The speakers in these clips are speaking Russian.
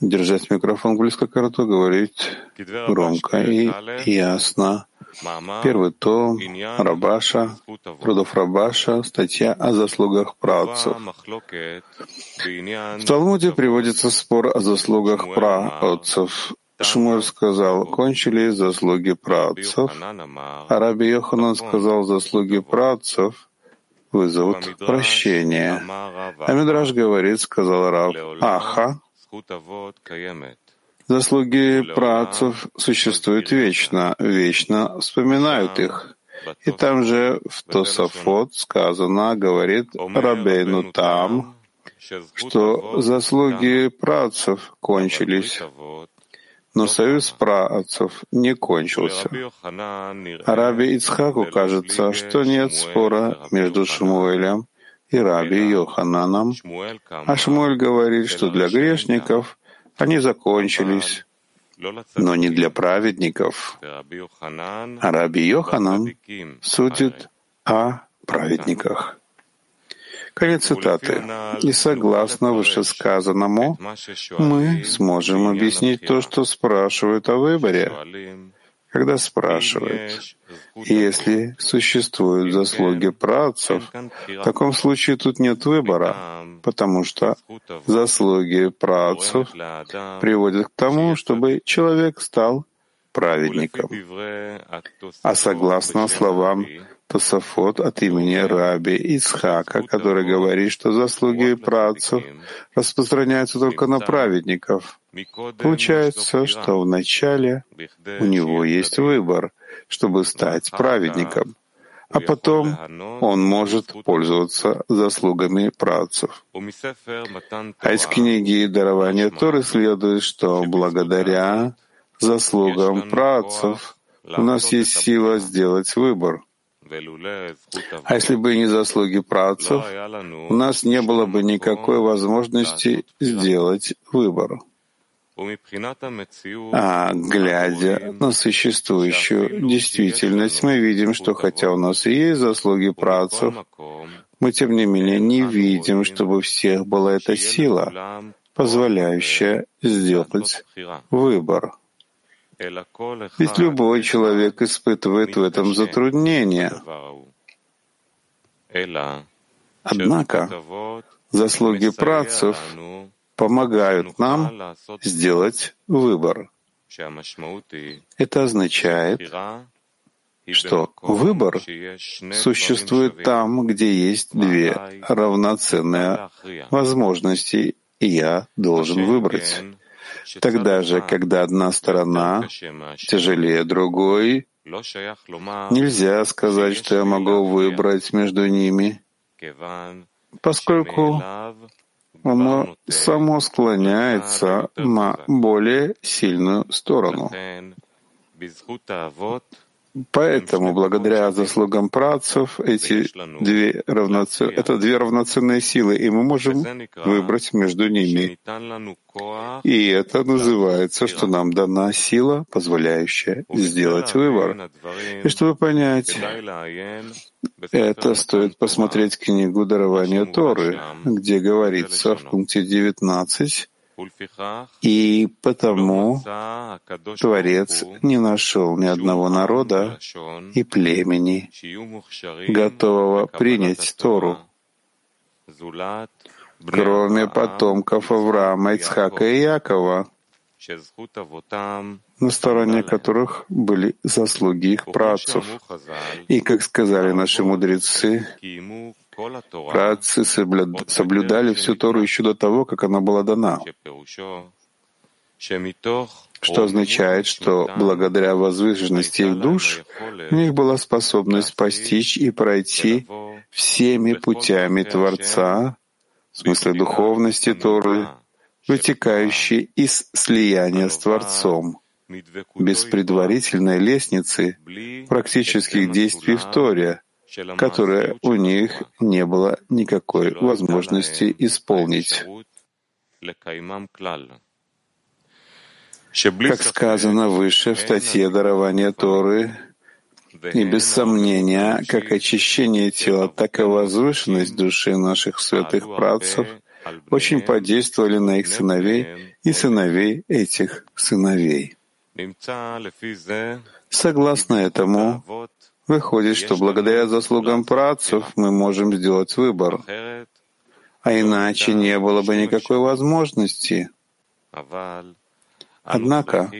держать микрофон близко к рту, говорить громко и ясно. Первый том Рабаша, трудов Рабаша, статья о заслугах праотцев. В Талмуде приводится спор о заслугах праотцев. Шмуэль сказал, кончили заслуги праотцев, а Раби Йоханан сказал, заслуги праотцев вызовут прощение. А Мидраш говорит, сказал Раб, Аха, Заслуги працев существуют вечно, вечно вспоминают их. И там же в Тосафот сказано, говорит Рабейну там, что заслуги працев кончились, но союз праотцев не кончился. А Раби Ицхаку кажется, что нет спора между Шмуэлем и Раби Йохананом, а Шмуэль говорит, что для грешников они закончились, но не для праведников. А Раби Йоханан судит о праведниках. Конец цитаты. И согласно вышесказанному, мы сможем объяснить то, что спрашивают о выборе когда спрашивают, если существуют заслуги працев, в таком случае тут нет выбора, потому что заслуги працев приводят к тому, чтобы человек стал праведником. А согласно словам Тософот от имени Раби Ицхака, который говорит, что заслуги працев распространяются только на праведников. Получается, что вначале у него есть выбор, чтобы стать праведником, а потом он может пользоваться заслугами працев. А из книги дарования Торы следует, что благодаря заслугам працев у нас есть сила сделать выбор — а если бы не заслуги працев, у нас не было бы никакой возможности сделать выбор. А глядя на существующую действительность, мы видим, что хотя у нас и есть заслуги працев, мы тем не менее не видим, чтобы у всех была эта сила, позволяющая сделать выбор. Ведь любой человек испытывает в этом затруднение. Однако заслуги працев помогают нам сделать выбор. Это означает, что выбор существует там, где есть две равноценные возможности, и я должен выбрать. Тогда же, когда одна сторона тяжелее другой, нельзя сказать, что я могу выбрать между ними, поскольку оно само склоняется на более сильную сторону. Поэтому, благодаря заслугам працев, эти две равноц... это две равноценные силы, и мы можем выбрать между ними. И это называется, что нам дана сила, позволяющая сделать выбор. И чтобы понять это, стоит посмотреть книгу «Дарование Торы», где говорится в пункте 19, и потому Творец не нашел ни одного народа и племени, готового принять Тору, кроме потомков Авраама, Ицхака и Якова, на стороне которых были заслуги их працев. И, как сказали наши мудрецы, Праотцы соблюдали всю Тору еще до того, как она была дана, что означает, что благодаря возвышенности их душ у них была способность постичь и пройти всеми путями Творца, в смысле духовности Торы, вытекающей из слияния с Творцом, без предварительной лестницы практических действий в Торе, которое у них не было никакой возможности исполнить. Как сказано выше в статье «Дарование Торы», и без сомнения, как очищение тела, так и возвышенность души наших святых працев очень подействовали на их сыновей и сыновей этих сыновей. Согласно этому, выходит, что благодаря заслугам працев мы можем сделать выбор, а иначе не было бы никакой возможности. Однако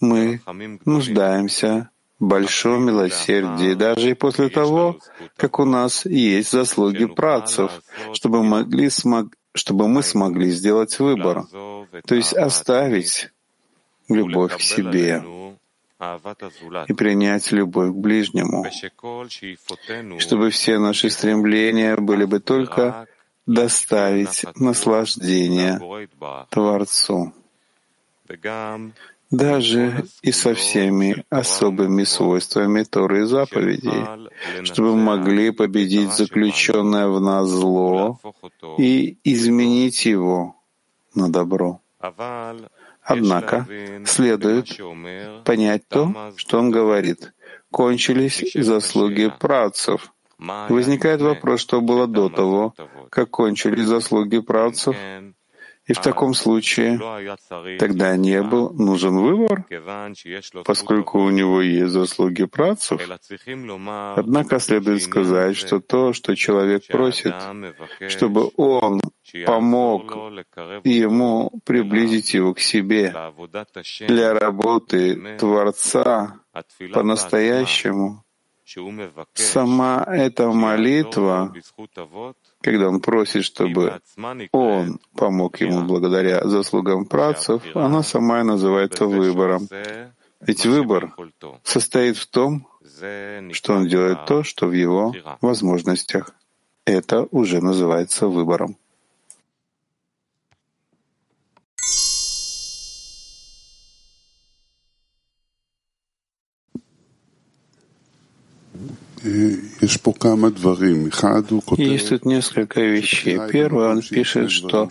мы нуждаемся в большом милосердии даже и после того, как у нас есть заслуги працев, чтобы, могли, смог, чтобы мы смогли сделать выбор, то есть оставить любовь к себе и принять любовь к ближнему, чтобы все наши стремления были бы только доставить наслаждение Творцу. даже и со всеми особыми свойствами Торы и заповедей, чтобы мы могли победить заключенное в нас зло и изменить его на добро. Однако следует понять то, что он говорит. Кончились заслуги працев. Возникает вопрос, что было до того, как кончились заслуги працев, и в таком случае тогда не был нужен выбор, поскольку у него есть заслуги працев. Однако следует сказать, что то, что человек просит, чтобы он помог ему приблизить его к себе для работы Творца по-настоящему, сама эта молитва когда он просит, чтобы он помог ему благодаря заслугам працев, она сама и называется выбором. Ведь выбор состоит в том, что он делает то, что в его возможностях. Это уже называется выбором. Есть тут несколько вещей. Первое, он пишет, что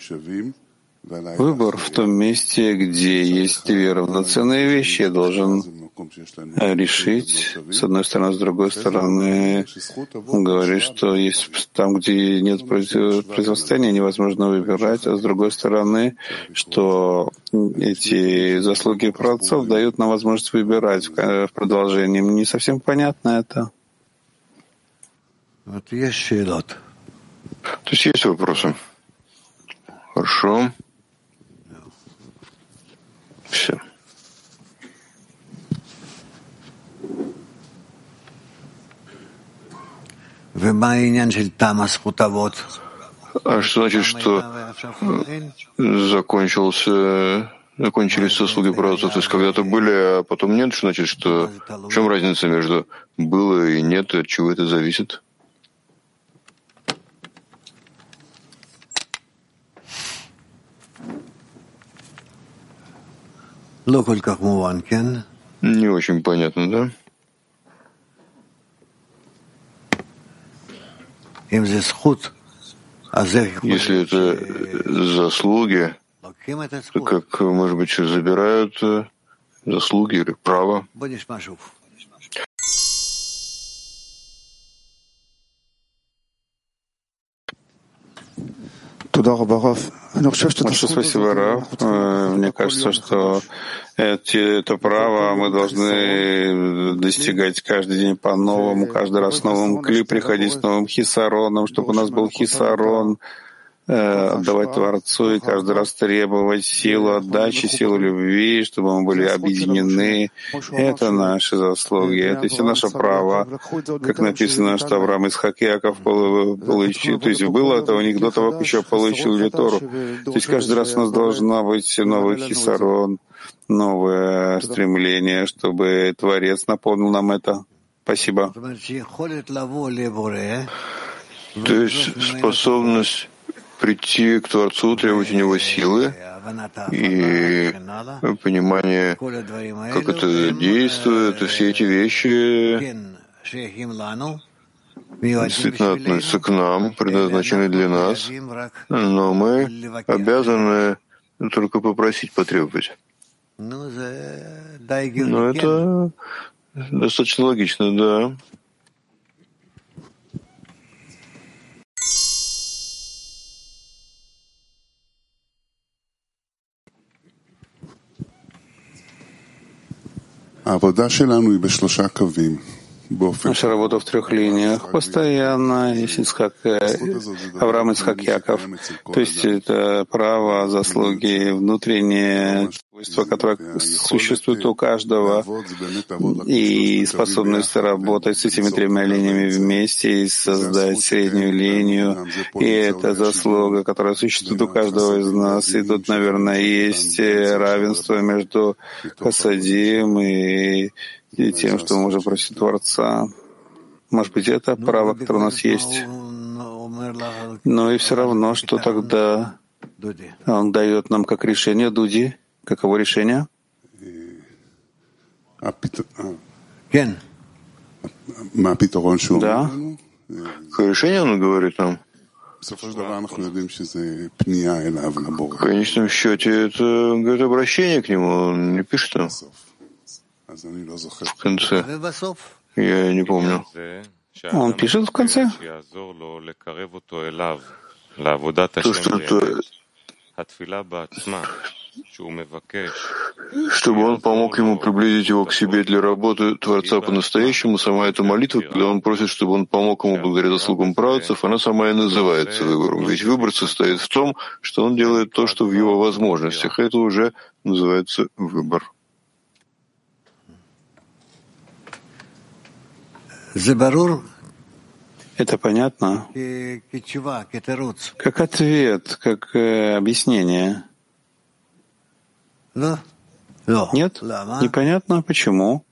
выбор в том месте, где есть две равноценные вещи, я должен решить, с одной стороны, с другой стороны, он говорит, что есть там, где нет противостояния, невозможно выбирать, а с другой стороны, что эти заслуги праотцов дают нам возможность выбирать в продолжении. Не совсем понятно это. То есть есть вопросы? Хорошо. Все. А что значит, что закончился, закончились заслуги праотцов? То есть когда-то были, а потом нет? Что значит, что в чем разница между было и нет, от чего это зависит? Не очень понятно, да? Если это заслуги, то как, может быть, забирают э, заслуги или право? Большое спасибо, Раф. Э, мне кажется, что это право мы должны достигать каждый день по-новому, каждый раз с новым клип, приходить с новым хисароном, чтобы у нас был хисарон, Э, отдавать Творцу и каждый раз требовать силу отдачи, силу любви, чтобы мы были объединены. Это наши заслуги, это все наше право. Как написано, что Авраам из Хакиаков получил, то есть было это у них до того, как еще получил Тору. То есть каждый раз у нас должна быть новый хисарон, новое стремление, чтобы Творец наполнил нам это. Спасибо. То есть способность прийти к Творцу, требовать у него силы и понимание, как это действует, и все эти вещи действительно относятся к нам, предназначены для нас, но мы обязаны только попросить, потребовать. Но это достаточно логично, да. Наша работа в трех линиях постоянно, Исхак, Авраам Исхак Яков. То есть это право, заслуги, внутреннее свойство, которое существует у каждого, и способность работать с этими тремя линиями вместе и создать среднюю линию. И это заслуга, которая существует у каждого из нас. И тут, наверное, есть равенство между Хасадим и и тем, что мы можем просить Творца. Может быть, это право, которое у нас есть. Но и все равно, что тогда он дает нам как решение Дуди. Каково решение? А да. Какое решение он говорит нам? В конечном счете это говорит обращение к нему, он не пишет нам в конце. Я не помню. Он пишет в конце? То, что чтобы он помог ему приблизить его к себе для работы Творца по-настоящему, сама эта молитва, когда он просит, чтобы он помог ему благодаря заслугам правцев, она сама и называется выбором. Ведь выбор состоит в том, что он делает то, что в его возможностях. Это уже называется выбор. Это понятно? Как ответ, как э, объяснение. Нет? Непонятно, почему?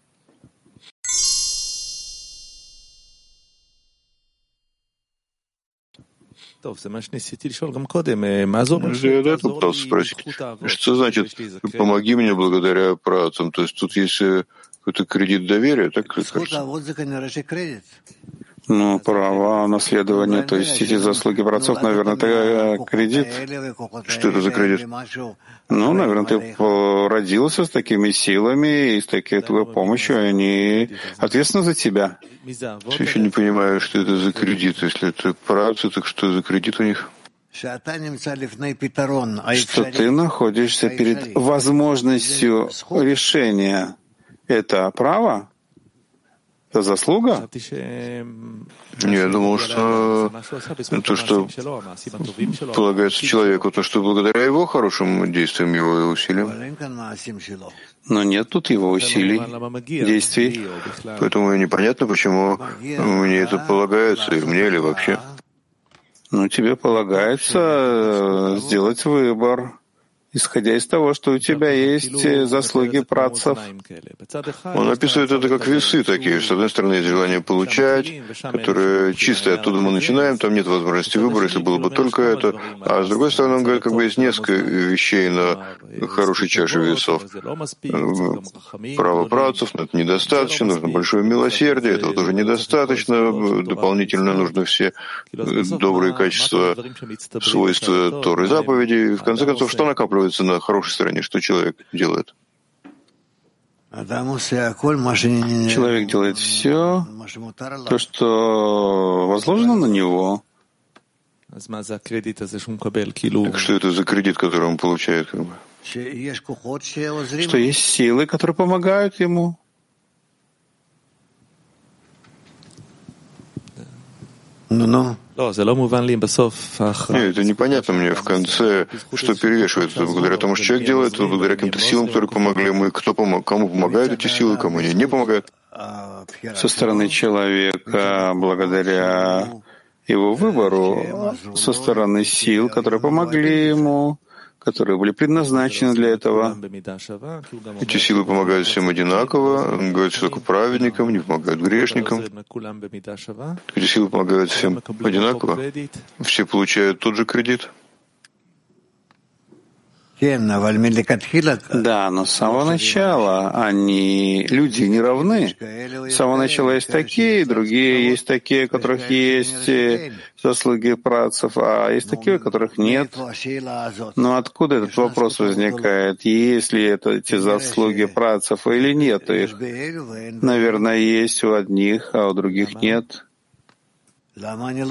Я до этого пытался спросить, что значит «помоги мне благодаря працам»? То есть тут есть какой-то кредит доверия, так кажется? Ну, право наследования, то есть эти заслуги братцов, наверное, это э, кредит. Что это за кредит? Ну, наверное, ты родился с такими силами и с такой твоей помощью, и они ответственны за тебя. Я еще не понимаю, что это за кредит. Если это працы, так что за кредит у них? Что ты находишься перед возможностью решения. Это право? Это заслуга? Я думал, что то, что полагается человеку, то, что благодаря его хорошим действиям, его усилиям. Но нет тут его усилий, действий. Поэтому непонятно, почему мне это полагается, или мне, или вообще. Ну, тебе полагается э, сделать выбор исходя из того, что у тебя есть э, заслуги працев. Он описывает это как весы такие. С одной стороны, есть желание получать, которое чисто оттуда мы начинаем, там нет возможности выбора, если было бы только это. А с другой стороны, он говорит, как бы есть несколько вещей на хорошей чаше весов. Право працев, но это недостаточно, нужно большое милосердие, этого тоже недостаточно, дополнительно нужно все добрые качества, свойства Торы заповеди. В конце концов, что накапливается? Оказывается на хорошей стороне, что человек делает? Человек делает все, то, что возложено на него. Так что это за кредит, который он получает? Как бы? Что есть силы, которые помогают ему. Ну-ну. Нет, это непонятно мне в конце, что перевешивает. Это благодаря тому, что человек делает, это благодаря каким-то силам, которые помогли ему, кто помог, кому помогают эти силы, кому они не помогают. Со стороны человека, благодаря его выбору, со стороны сил, которые помогли ему, которые были предназначены для этого. Эти силы помогают всем одинаково, говорят, только праведникам, не помогают грешникам. Эти силы помогают всем одинаково. Все получают тот же кредит. Да, но с самого начала они, люди, не равны. С самого начала есть такие, другие есть такие, у которых есть э, заслуги працев, а есть такие, у которых нет. Но откуда этот вопрос возникает? Есть ли это эти заслуги працев или нет их? Наверное, есть у одних, а у других нет.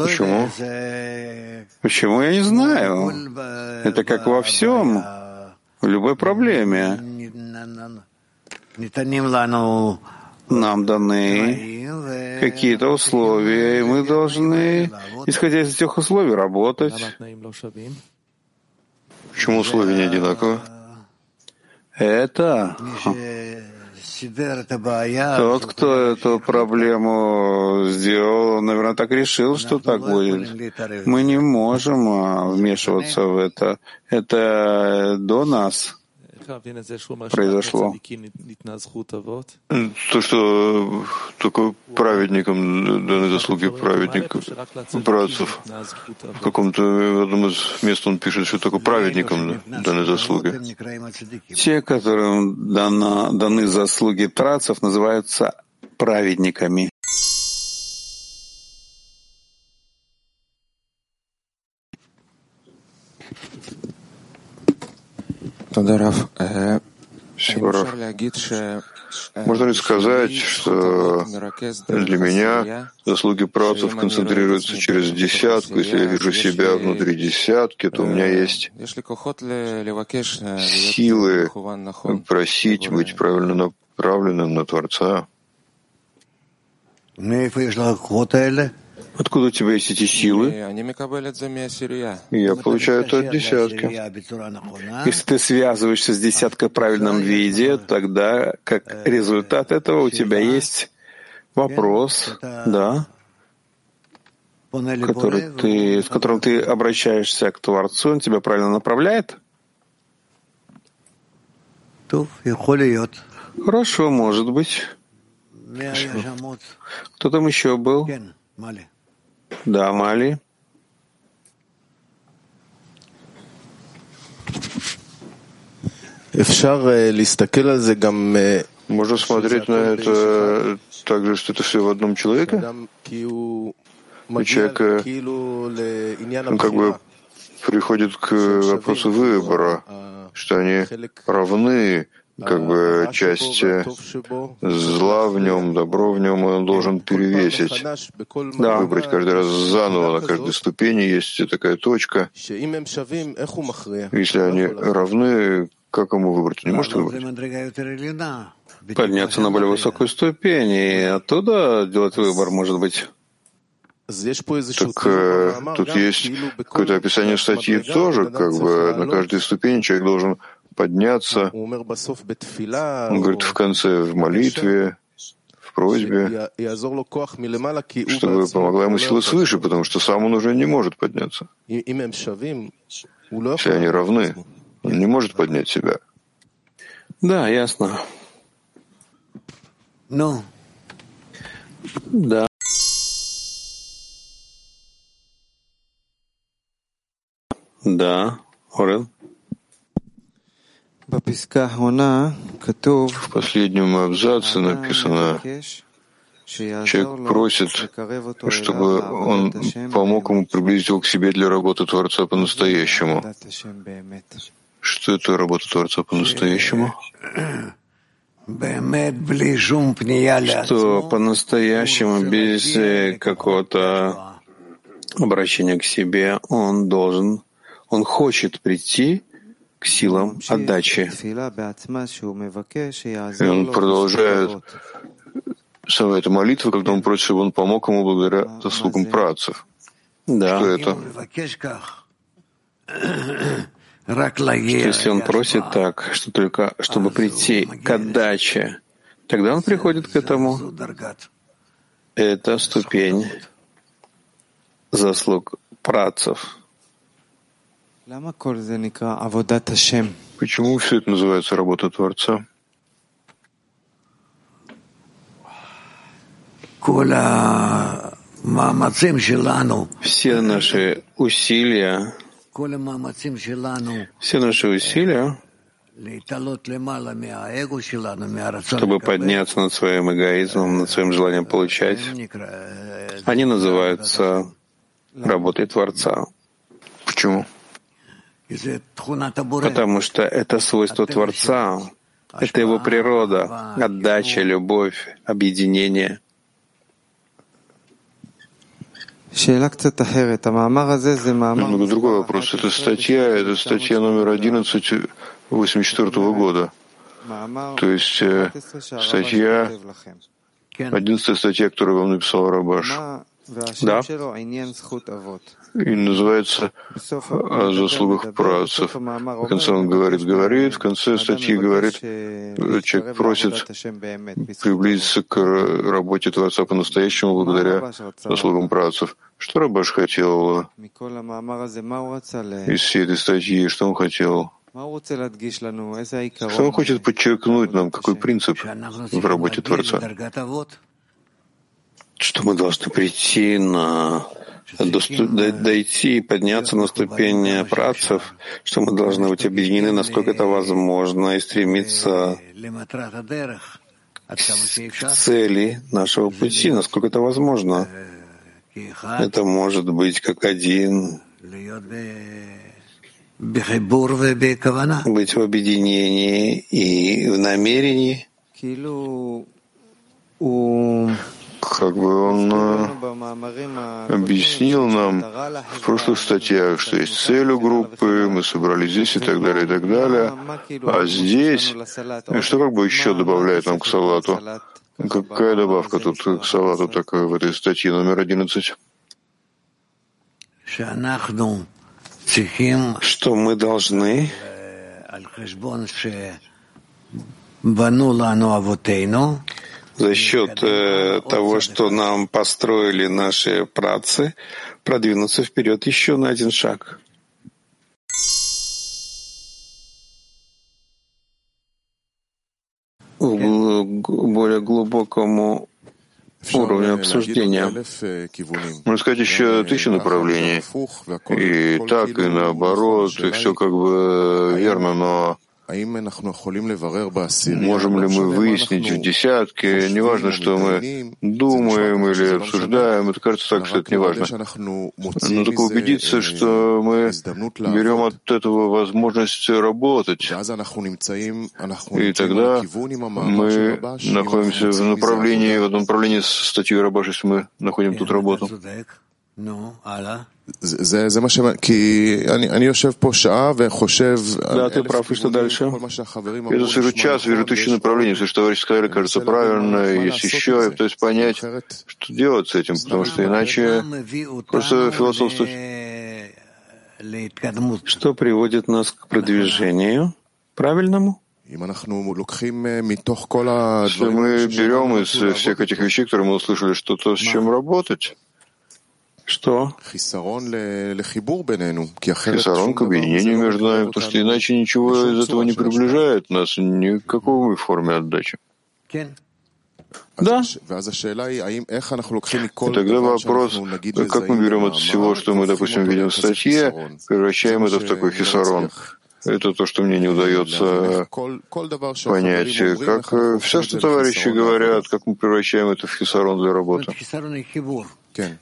Почему? Почему, я не знаю. Это как во всем, в любой проблеме. нам даны какие-то условия, и мы должны, исходя из этих условий, работать. Почему условия не одинаковы? Это тот, кто эту проблему сделал, наверное, так решил, что так будет. Мы не можем а, вмешиваться в это. Это до нас произошло. То, что только праведникам даны заслуги праведников, братцев. В каком-то одном из мест он пишет, что только праведникам даны заслуги. Те, которым дана, даны заслуги працев, называются праведниками. Сибаров. Можно ли сказать, что для меня заслуги працев концентрируются через десятку? Если я вижу себя внутри десятки, то у меня есть силы просить быть правильно направленным на Творца. Откуда у тебя есть эти силы? Я получаю это от десятки. Если ты связываешься с десяткой в правильном виде, тогда как результат этого у тебя есть вопрос, да, который ты, с которым ты обращаешься к Творцу, он тебя правильно направляет? Хорошо, может быть. Кто там еще был? Да, Мали. Можно смотреть на это так же, что это все в одном человеке? У человека он как бы приходит к вопросу выбора, что они равны как бы часть зла в нем, добро в нем, он должен перевесить, да. выбрать каждый раз заново, на каждой ступени есть такая точка. Если они равны, как ему выбрать? Не может выбрать? Подняться на более высокую ступень и оттуда делать выбор, может быть. Так э, тут есть какое-то описание статьи тоже, как бы на каждой ступени человек должен подняться. Он говорит в конце, в молитве, в просьбе, чтобы помогла ему сила свыше, потому что сам он уже не может подняться. Если они равны, он не может поднять себя. Да, ясно. Ну. Да. Да, Орел. В последнем абзаце написано, человек просит, чтобы он помог ему приблизить его к себе для работы Творца по-настоящему. Что это работа Творца по-настоящему? Что по-настоящему, без какого-то обращения к себе, он должен, он хочет прийти к силам отдачи. И он продолжает сама эта молитва, когда он просит, чтобы он помог ему благодаря заслугам працев. Да. Что это? Если он просит так, что только чтобы прийти к отдаче, тогда он приходит к этому. Это ступень заслуг працев. Почему все это называется работа Творца? Все наши усилия, все наши усилия, чтобы подняться над своим эгоизмом, над своим желанием получать, они называются работой Творца. Почему? Потому что это свойство Творца, это его природа, отдача, любовь, объединение. Немного другой вопрос. Это статья, это статья номер 11 84 года. То есть э, статья, одиннадцатая статья, которую вам написал Рабаш. Да. И называется о заслугах працев. В конце он говорит, говорит, в конце статьи говорит, человек просит приблизиться к работе Творца по-настоящему благодаря заслугам працев. Что Рабаш хотел из всей этой статьи? Что он хотел? Что он хочет подчеркнуть нам? Какой принцип в работе Творца? Что мы должны прийти на дойти и подняться на ступень працев, что мы должны быть объединены, насколько это возможно, и стремиться к цели нашего пути, насколько это возможно. Это может быть как один, быть в объединении и в намерении как бы он э, объяснил нам в прошлых статьях, что есть цель у группы, мы собрались здесь и так далее, и так далее. А здесь, что как бы еще добавляет нам к салату? Какая добавка тут к салату такая в этой статье номер 11? Что мы должны за счет э, того, что нам построили наши працы, продвинуться вперед еще на один шаг. В более глубокому уровню обсуждения. Можно сказать, еще тысячи направлений. И так, и наоборот, и все как бы верно, но Можем ли мы выяснить в десятке, неважно, что мы думаем или обсуждаем, это кажется так, что это не важно. Но только убедиться, что мы берем от этого возможность работать. И тогда мы находимся в направлении, в одном направлении с статьей Рабаш, если мы находим тут работу. זה, זה מה ש... כי אני, אני יושב פה שעה וחושב... Да, ты прав, и что дальше? Я сижу час, вижу тысячи направлений, все, что товарищи сказали, кажется правильно, есть еще, я пытаюсь понять, что делать с этим, потому что иначе просто философствовать. Что приводит нас к продвижению правильному? Если мы берем из всех этих вещей, которые мы услышали, что-то с чем работать, что? Хисарон к объединению между нами, потому что иначе ничего из этого не приближает нас ни к какой форме отдачи. Да. И тогда вопрос, как мы берем от всего, что мы, допустим, видим в статье, превращаем это в такой хисарон. Это то, что мне не удается понять. Как все, что товарищи говорят, как мы превращаем это в хисарон для работы.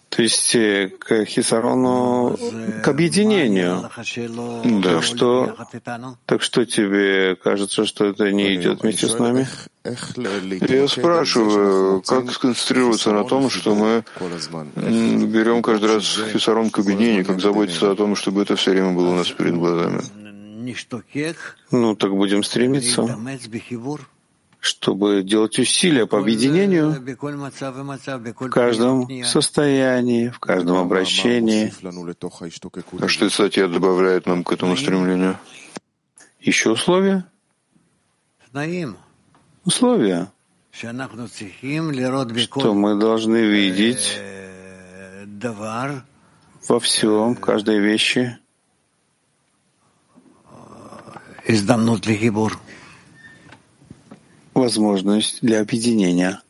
То есть э, к хисарону, к объединению. Да. Что, так что тебе кажется, что это не идет вместе с нами? Я спрашиваю, как сконцентрироваться на том, что мы берем каждый раз хисарон к объединению, как заботиться о том, чтобы это все время было у нас перед глазами. Ну, так будем стремиться чтобы делать усилия по объединению в каждом состоянии, в каждом обращении. А что эта статья добавляет нам к этому стремлению? Еще условия? Условия, что мы должны видеть во всем, в каждой вещи возможность для объединения.